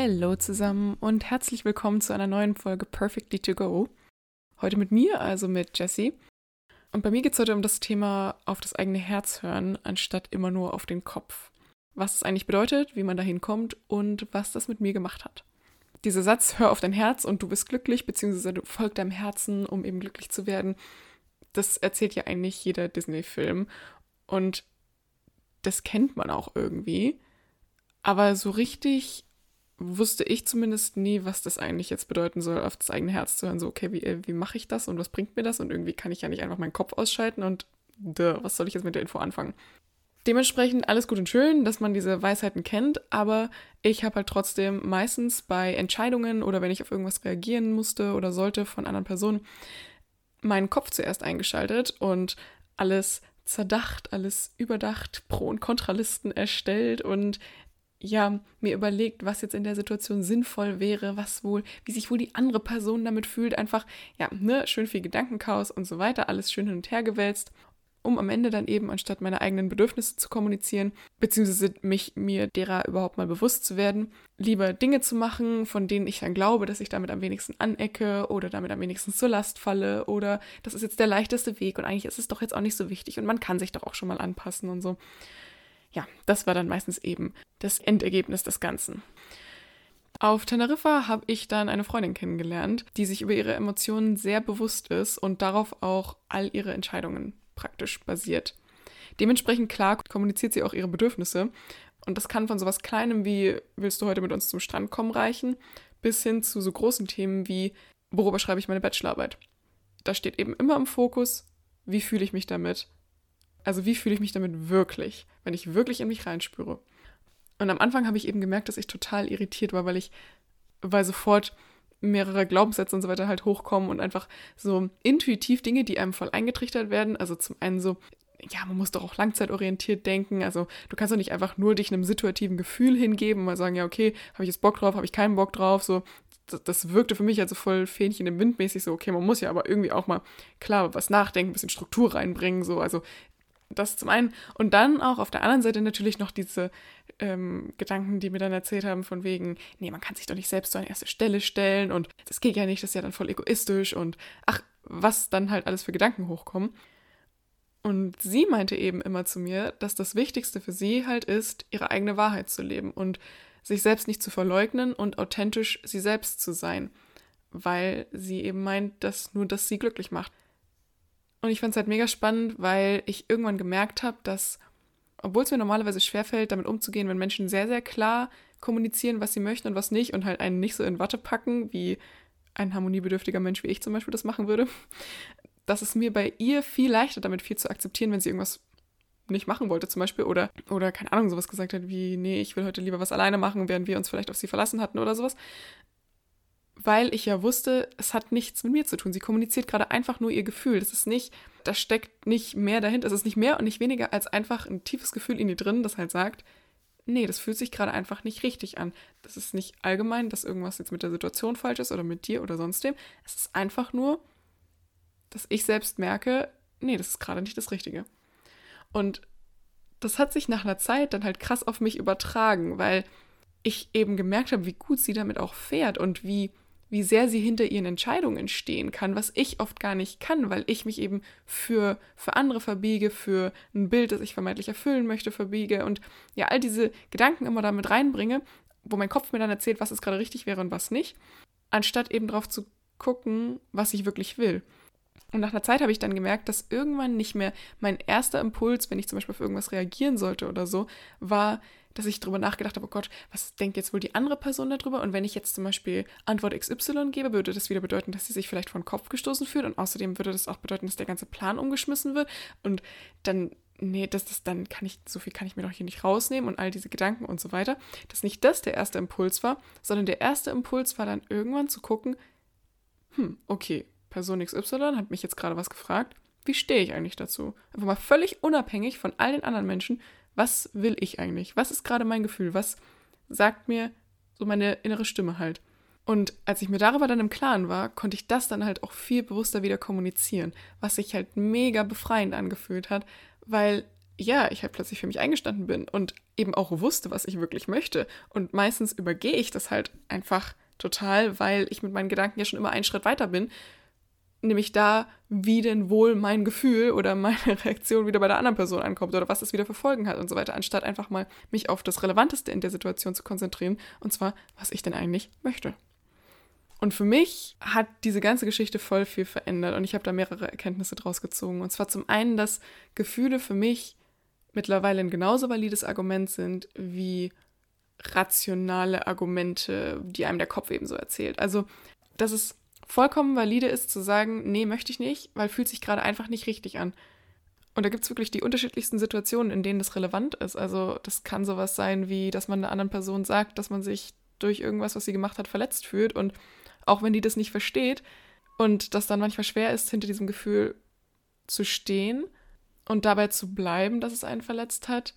Hallo zusammen und herzlich willkommen zu einer neuen Folge Perfectly to Go. Heute mit mir, also mit Jessie. Und bei mir geht es heute um das Thema auf das eigene Herz hören, anstatt immer nur auf den Kopf. Was es eigentlich bedeutet, wie man dahin kommt und was das mit mir gemacht hat. Dieser Satz, hör auf dein Herz und du bist glücklich, beziehungsweise du folg deinem Herzen, um eben glücklich zu werden, das erzählt ja eigentlich jeder Disney-Film. Und das kennt man auch irgendwie. Aber so richtig wusste ich zumindest nie, was das eigentlich jetzt bedeuten soll, auf das eigene Herz zu hören. So, okay, wie, äh, wie mache ich das und was bringt mir das? Und irgendwie kann ich ja nicht einfach meinen Kopf ausschalten und duh, was soll ich jetzt mit der Info anfangen? Dementsprechend alles gut und schön, dass man diese Weisheiten kennt, aber ich habe halt trotzdem meistens bei Entscheidungen oder wenn ich auf irgendwas reagieren musste oder sollte von anderen Personen meinen Kopf zuerst eingeschaltet und alles zerdacht, alles überdacht, Pro- und Kontralisten erstellt und ja, mir überlegt, was jetzt in der Situation sinnvoll wäre, was wohl, wie sich wohl die andere Person damit fühlt, einfach, ja, ne, schön viel Gedankenchaos und so weiter, alles schön hin und her gewälzt, um am Ende dann eben, anstatt meine eigenen Bedürfnisse zu kommunizieren, beziehungsweise mich, mir derer überhaupt mal bewusst zu werden, lieber Dinge zu machen, von denen ich dann glaube, dass ich damit am wenigsten anecke oder damit am wenigsten zur Last falle oder das ist jetzt der leichteste Weg und eigentlich ist es doch jetzt auch nicht so wichtig und man kann sich doch auch schon mal anpassen und so ja, das war dann meistens eben das Endergebnis des Ganzen. Auf Teneriffa habe ich dann eine Freundin kennengelernt, die sich über ihre Emotionen sehr bewusst ist und darauf auch all ihre Entscheidungen praktisch basiert. Dementsprechend klar kommuniziert sie auch ihre Bedürfnisse und das kann von sowas Kleinem wie willst du heute mit uns zum Strand kommen reichen, bis hin zu so großen Themen wie worüber schreibe ich meine Bachelorarbeit. Da steht eben immer im Fokus, wie fühle ich mich damit also wie fühle ich mich damit wirklich, wenn ich wirklich in mich reinspüre. Und am Anfang habe ich eben gemerkt, dass ich total irritiert war, weil ich, weil sofort mehrere Glaubenssätze und so weiter halt hochkommen und einfach so intuitiv Dinge, die einem voll eingetrichtert werden. Also zum einen so, ja, man muss doch auch langzeitorientiert denken. Also du kannst doch nicht einfach nur dich einem situativen Gefühl hingeben, mal sagen, ja, okay, habe ich jetzt Bock drauf, habe ich keinen Bock drauf. So, das, das, wirkte für mich also voll Fähnchen im Wind mäßig so, okay, man muss ja aber irgendwie auch mal klar was nachdenken, ein bisschen Struktur reinbringen. So, also das zum einen. Und dann auch auf der anderen Seite natürlich noch diese ähm, Gedanken, die mir dann erzählt haben, von wegen, nee, man kann sich doch nicht selbst so an erste Stelle stellen und das geht ja nicht, das ist ja dann voll egoistisch und ach, was dann halt alles für Gedanken hochkommen. Und sie meinte eben immer zu mir, dass das Wichtigste für sie halt ist, ihre eigene Wahrheit zu leben und sich selbst nicht zu verleugnen und authentisch sie selbst zu sein, weil sie eben meint, dass nur das sie glücklich macht. Und ich fand es halt mega spannend, weil ich irgendwann gemerkt habe, dass, obwohl es mir normalerweise schwerfällt, damit umzugehen, wenn Menschen sehr, sehr klar kommunizieren, was sie möchten und was nicht und halt einen nicht so in Watte packen, wie ein harmoniebedürftiger Mensch wie ich zum Beispiel das machen würde, dass es mir bei ihr viel leichter damit viel zu akzeptieren, wenn sie irgendwas nicht machen wollte zum Beispiel oder, oder keine Ahnung, sowas gesagt hat wie, nee, ich will heute lieber was alleine machen, während wir uns vielleicht auf sie verlassen hatten oder sowas, weil ich ja wusste, es hat nichts mit mir zu tun. Sie kommuniziert gerade einfach nur ihr Gefühl. Das ist nicht, da steckt nicht mehr dahinter. Es ist nicht mehr und nicht weniger als einfach ein tiefes Gefühl in ihr drin, das halt sagt, nee, das fühlt sich gerade einfach nicht richtig an. Das ist nicht allgemein, dass irgendwas jetzt mit der Situation falsch ist oder mit dir oder sonst dem. Es ist einfach nur, dass ich selbst merke, nee, das ist gerade nicht das Richtige. Und das hat sich nach einer Zeit dann halt krass auf mich übertragen, weil ich eben gemerkt habe, wie gut sie damit auch fährt und wie wie sehr sie hinter ihren Entscheidungen stehen kann, was ich oft gar nicht kann, weil ich mich eben für, für andere verbiege, für ein Bild, das ich vermeintlich erfüllen möchte, verbiege und ja, all diese Gedanken immer damit reinbringe, wo mein Kopf mir dann erzählt, was es gerade richtig wäre und was nicht, anstatt eben darauf zu gucken, was ich wirklich will. Und nach einer Zeit habe ich dann gemerkt, dass irgendwann nicht mehr mein erster Impuls, wenn ich zum Beispiel auf irgendwas reagieren sollte oder so, war, dass ich darüber nachgedacht habe, oh Gott, was denkt jetzt wohl die andere Person darüber? Und wenn ich jetzt zum Beispiel Antwort XY gebe, würde das wieder bedeuten, dass sie sich vielleicht vor Kopf gestoßen fühlt. Und außerdem würde das auch bedeuten, dass der ganze Plan umgeschmissen wird. Und dann nee, das, das, dann kann ich, so viel kann ich mir doch hier nicht rausnehmen und all diese Gedanken und so weiter. Dass nicht das der erste Impuls war, sondern der erste Impuls war dann irgendwann zu gucken, hm, okay, Person XY hat mich jetzt gerade was gefragt, wie stehe ich eigentlich dazu? Einfach mal völlig unabhängig von all den anderen Menschen, was will ich eigentlich? Was ist gerade mein Gefühl? Was sagt mir so meine innere Stimme halt? Und als ich mir darüber dann im Klaren war, konnte ich das dann halt auch viel bewusster wieder kommunizieren, was sich halt mega befreiend angefühlt hat, weil ja, ich halt plötzlich für mich eingestanden bin und eben auch wusste, was ich wirklich möchte. Und meistens übergehe ich das halt einfach total, weil ich mit meinen Gedanken ja schon immer einen Schritt weiter bin. Nämlich da, wie denn wohl mein Gefühl oder meine Reaktion wieder bei der anderen Person ankommt oder was es wieder für Folgen hat und so weiter, anstatt einfach mal mich auf das Relevanteste in der Situation zu konzentrieren, und zwar, was ich denn eigentlich möchte. Und für mich hat diese ganze Geschichte voll viel verändert und ich habe da mehrere Erkenntnisse draus gezogen. Und zwar zum einen, dass Gefühle für mich mittlerweile ein genauso valides Argument sind wie rationale Argumente, die einem der Kopf ebenso erzählt. Also, dass es vollkommen valide ist zu sagen, nee, möchte ich nicht, weil fühlt sich gerade einfach nicht richtig an. Und da gibt es wirklich die unterschiedlichsten Situationen, in denen das relevant ist. Also das kann sowas sein, wie dass man einer anderen Person sagt, dass man sich durch irgendwas, was sie gemacht hat, verletzt fühlt. Und auch wenn die das nicht versteht und das dann manchmal schwer ist, hinter diesem Gefühl zu stehen und dabei zu bleiben, dass es einen verletzt hat,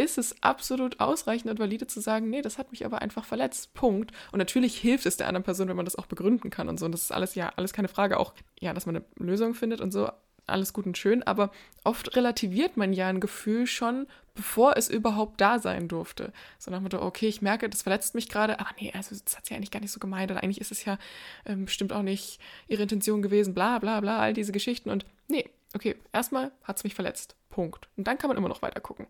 ist es absolut ausreichend und valide zu sagen, nee, das hat mich aber einfach verletzt. Punkt. Und natürlich hilft es der anderen Person, wenn man das auch begründen kann und so. Und das ist alles, ja, alles keine Frage. Auch, ja, dass man eine Lösung findet und so, alles gut und schön. Aber oft relativiert man ja ein Gefühl schon, bevor es überhaupt da sein durfte. So nach dem Motto, okay, ich merke, das verletzt mich gerade, aber nee, also das hat sie eigentlich gar nicht so gemeint. Oder eigentlich ist es ja ähm, bestimmt auch nicht ihre Intention gewesen, bla, bla, bla, all diese Geschichten. Und nee, okay, erstmal hat es mich verletzt. Punkt. Und dann kann man immer noch weiter gucken.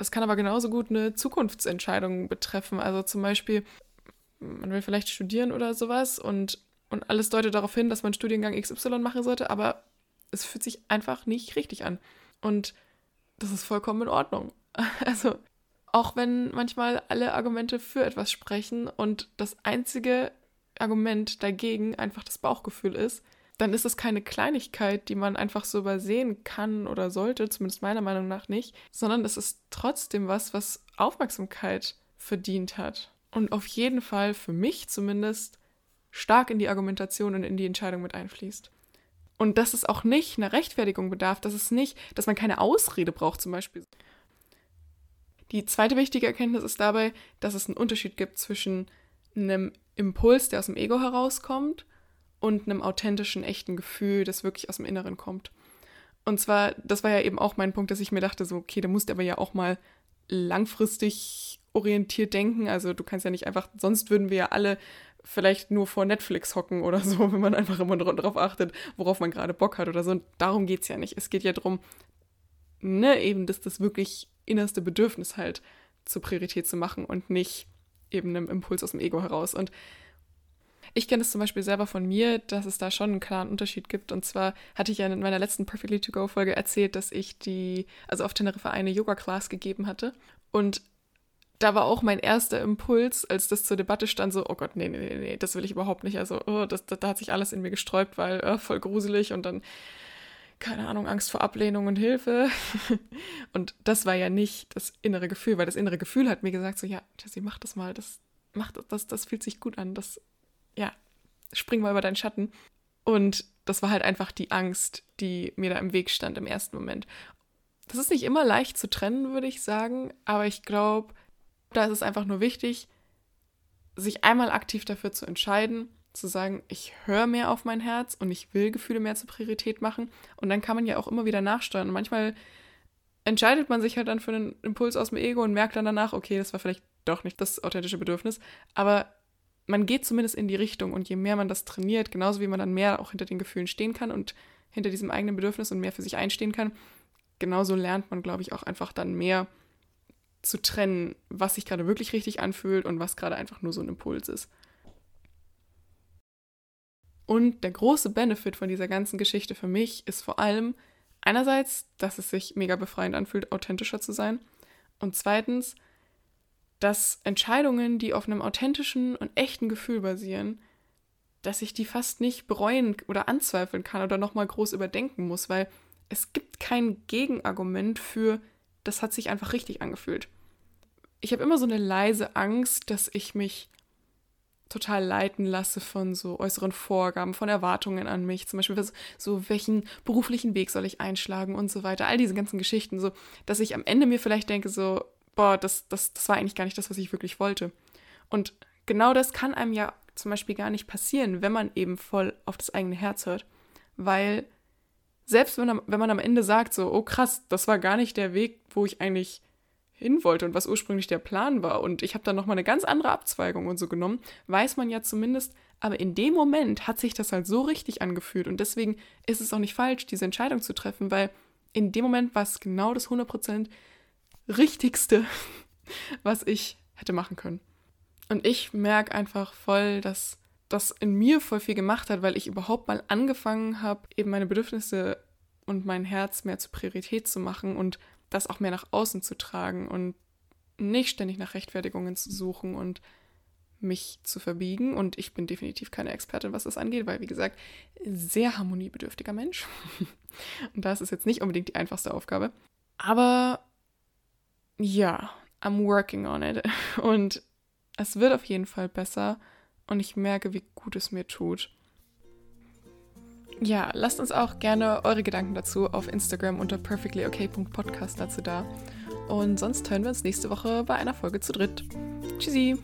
Das kann aber genauso gut eine Zukunftsentscheidung betreffen. Also zum Beispiel, man will vielleicht studieren oder sowas und, und alles deutet darauf hin, dass man Studiengang XY machen sollte, aber es fühlt sich einfach nicht richtig an. Und das ist vollkommen in Ordnung. Also auch wenn manchmal alle Argumente für etwas sprechen und das einzige Argument dagegen einfach das Bauchgefühl ist, dann ist es keine Kleinigkeit, die man einfach so übersehen kann oder sollte, zumindest meiner Meinung nach nicht, sondern es ist trotzdem was, was Aufmerksamkeit verdient hat. Und auf jeden Fall, für mich zumindest, stark in die Argumentation und in die Entscheidung mit einfließt. Und dass es auch nicht einer Rechtfertigung bedarf, dass es nicht, dass man keine Ausrede braucht zum Beispiel. Die zweite wichtige Erkenntnis ist dabei, dass es einen Unterschied gibt zwischen einem Impuls, der aus dem Ego herauskommt, und einem authentischen, echten Gefühl, das wirklich aus dem Inneren kommt. Und zwar, das war ja eben auch mein Punkt, dass ich mir dachte, so, okay, da musst du aber ja auch mal langfristig orientiert denken. Also du kannst ja nicht einfach, sonst würden wir ja alle vielleicht nur vor Netflix hocken oder so, wenn man einfach immer darauf achtet, worauf man gerade Bock hat oder so. Und darum geht es ja nicht. Es geht ja darum, ne, eben, dass das wirklich innerste Bedürfnis halt zur Priorität zu machen und nicht eben einem Impuls aus dem Ego heraus. Und ich kenne es zum Beispiel selber von mir, dass es da schon einen klaren Unterschied gibt. Und zwar hatte ich ja in meiner letzten Perfectly To Go Folge erzählt, dass ich die, also auf Teneriffa eine Yoga-Class gegeben hatte. Und da war auch mein erster Impuls, als das zur Debatte stand, so, oh Gott, nee, nee, nee, nee, das will ich überhaupt nicht. Also, oh, das, da, da hat sich alles in mir gesträubt, weil oh, voll gruselig und dann, keine Ahnung, Angst vor Ablehnung und Hilfe. und das war ja nicht das innere Gefühl, weil das innere Gefühl hat mir gesagt, so, ja, Jessie, mach das mal, das, mach das, das fühlt sich gut an, das ja, spring mal über deinen Schatten. Und das war halt einfach die Angst, die mir da im Weg stand im ersten Moment. Das ist nicht immer leicht zu trennen, würde ich sagen, aber ich glaube, da ist es einfach nur wichtig, sich einmal aktiv dafür zu entscheiden, zu sagen, ich höre mehr auf mein Herz und ich will Gefühle mehr zur Priorität machen. Und dann kann man ja auch immer wieder nachsteuern. Und manchmal entscheidet man sich halt dann für einen Impuls aus dem Ego und merkt dann danach, okay, das war vielleicht doch nicht das authentische Bedürfnis. Aber man geht zumindest in die Richtung und je mehr man das trainiert, genauso wie man dann mehr auch hinter den Gefühlen stehen kann und hinter diesem eigenen Bedürfnis und mehr für sich einstehen kann, genauso lernt man, glaube ich, auch einfach dann mehr zu trennen, was sich gerade wirklich richtig anfühlt und was gerade einfach nur so ein Impuls ist. Und der große Benefit von dieser ganzen Geschichte für mich ist vor allem einerseits, dass es sich mega befreiend anfühlt, authentischer zu sein und zweitens, dass Entscheidungen, die auf einem authentischen und echten Gefühl basieren, dass ich die fast nicht bereuen oder anzweifeln kann oder nochmal groß überdenken muss, weil es gibt kein Gegenargument für, das hat sich einfach richtig angefühlt. Ich habe immer so eine leise Angst, dass ich mich total leiten lasse von so äußeren Vorgaben, von Erwartungen an mich, zum Beispiel so, welchen beruflichen Weg soll ich einschlagen und so weiter, all diese ganzen Geschichten, so, dass ich am Ende mir vielleicht denke, so, boah, das, das, das war eigentlich gar nicht das, was ich wirklich wollte. Und genau das kann einem ja zum Beispiel gar nicht passieren, wenn man eben voll auf das eigene Herz hört, weil selbst wenn, wenn man am Ende sagt, so, oh krass, das war gar nicht der Weg, wo ich eigentlich hin wollte und was ursprünglich der Plan war und ich habe dann nochmal eine ganz andere Abzweigung und so genommen, weiß man ja zumindest, aber in dem Moment hat sich das halt so richtig angefühlt und deswegen ist es auch nicht falsch, diese Entscheidung zu treffen, weil in dem Moment war es genau das 100% richtigste, was ich hätte machen können. Und ich merke einfach voll, dass das in mir voll viel gemacht hat, weil ich überhaupt mal angefangen habe, eben meine Bedürfnisse und mein Herz mehr zur Priorität zu machen und das auch mehr nach außen zu tragen und nicht ständig nach Rechtfertigungen zu suchen und mich zu verbiegen. Und ich bin definitiv keine Expertin, was das angeht, weil, wie gesagt, sehr harmoniebedürftiger Mensch. und das ist jetzt nicht unbedingt die einfachste Aufgabe. Aber ja, I'm working on it. Und es wird auf jeden Fall besser. Und ich merke, wie gut es mir tut. Ja, lasst uns auch gerne eure Gedanken dazu auf Instagram unter perfectlyok.podcast dazu da. Und sonst hören wir uns nächste Woche bei einer Folge zu dritt. Tschüssi!